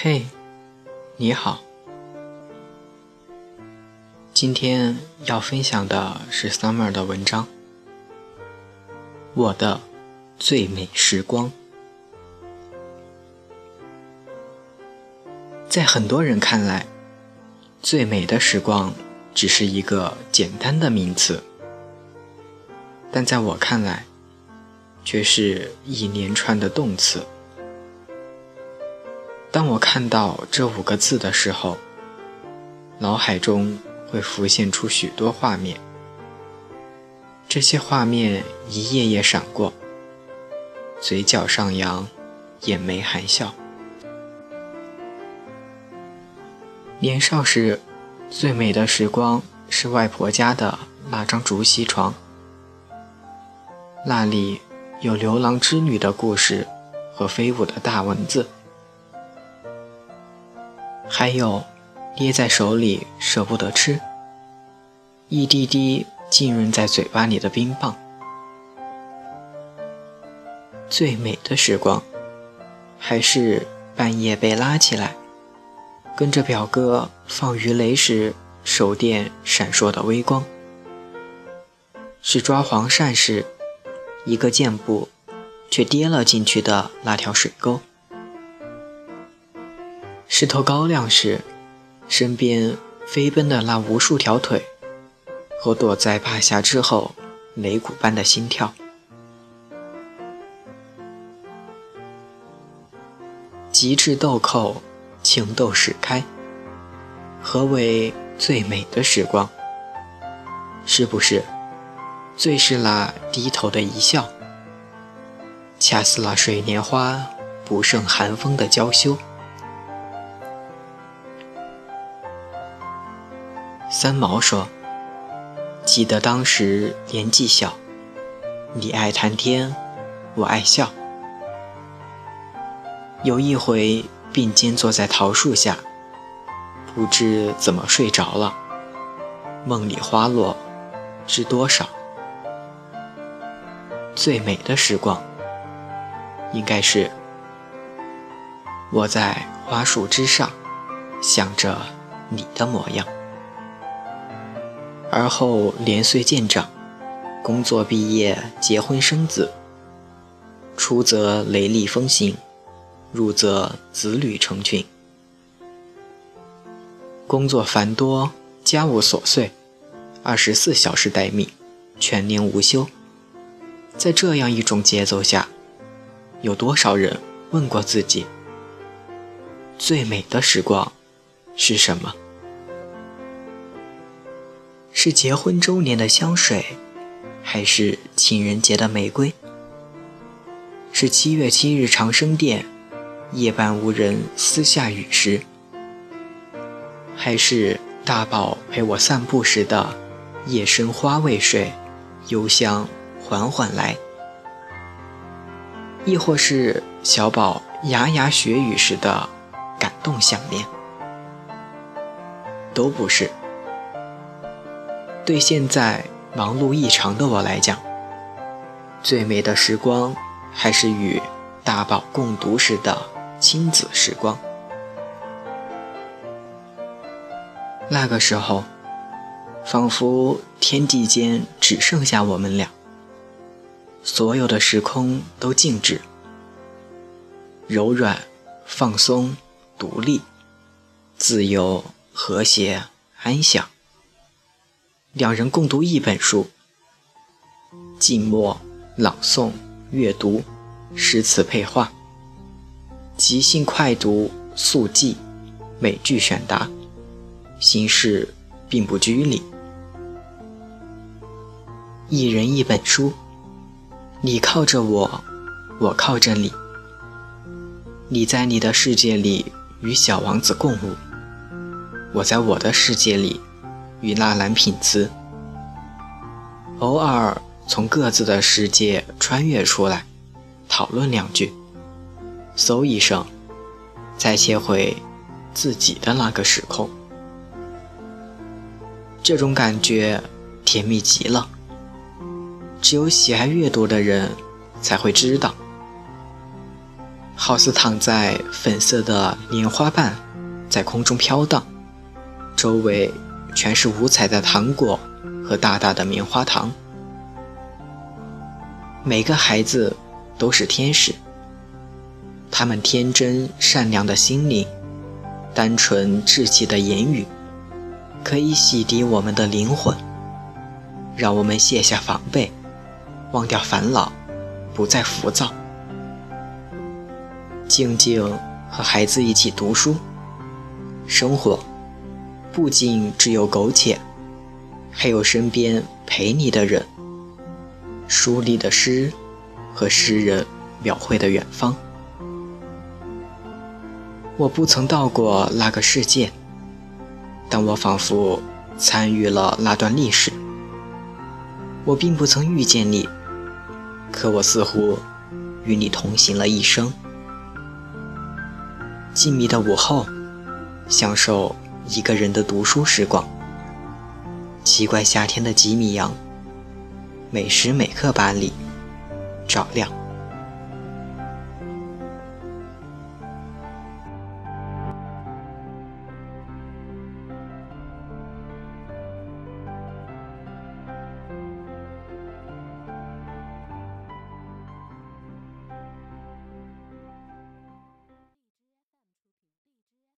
嘿，你好。今天要分享的是 Summer 的文章，《我的最美时光》。在很多人看来，最美的时光只是一个简单的名词，但在我看来，却是一连串的动词。当我看到这五个字的时候，脑海中会浮现出许多画面。这些画面一页页闪过，嘴角上扬，眼眉含笑。年少时，最美的时光是外婆家的那张竹席床，那里有牛郎织女的故事和飞舞的大蚊子。还有捏在手里舍不得吃，一滴滴浸润在嘴巴里的冰棒。最美的时光，还是半夜被拉起来，跟着表哥放鱼雷时手电闪烁的微光，是抓黄鳝时一个箭步却跌了进去的那条水沟。石头高亮时，身边飞奔的那无数条腿，和躲在帕下之后擂鼓般的心跳。极致豆蔻，情窦始开。何为最美的时光？是不是最是那低头的一笑，恰似那水莲花不胜寒风的娇羞？三毛说：“记得当时年纪小，你爱谈天，我爱笑。有一回并肩坐在桃树下，不知怎么睡着了，梦里花落知多少。最美的时光，应该是我在花树之上，想着你的模样。”而后年岁渐长，工作毕业，结婚生子。出则雷厉风行，入则子女成群。工作繁多，家务琐碎，二十四小时待命，全年无休。在这样一种节奏下，有多少人问过自己：最美的时光是什么？是结婚周年的香水，还是情人节的玫瑰？是七月七日长生殿，夜半无人私下语时，还是大宝陪我散步时的夜深花未睡，幽香缓缓来？亦或是小宝牙牙学语时的感动项链？都不是。对现在忙碌异常的我来讲，最美的时光还是与大宝共读时的亲子时光。那个时候，仿佛天地间只剩下我们俩，所有的时空都静止，柔软、放松、独立、自由、和谐、安详。两人共读一本书，静默、朗诵、阅读、诗词配画，即兴快读、速记、美句选答，形式并不拘礼。一人一本书，你靠着我，我靠着你。你在你的世界里与小王子共舞，我在我的世界里与纳兰品兹。偶尔从各自的世界穿越出来，讨论两句，嗖一声，再切回自己的那个时空。这种感觉甜蜜极了。只有喜爱阅读的人才会知道，好似躺在粉色的莲花瓣在空中飘荡，周围全是五彩的糖果和大大的棉花糖。每个孩子都是天使，他们天真善良的心灵，单纯稚气的言语，可以洗涤我们的灵魂，让我们卸下防备。忘掉烦恼，不再浮躁，静静和孩子一起读书。生活不仅只有苟且，还有身边陪你的人。书里的诗和诗人描绘的远方，我不曾到过那个世界，但我仿佛参与了那段历史。我并不曾遇见你。可我似乎与你同行了一生。静谧的午后，享受一个人的读书时光。奇怪夏天的几米阳，每时每刻把你照亮。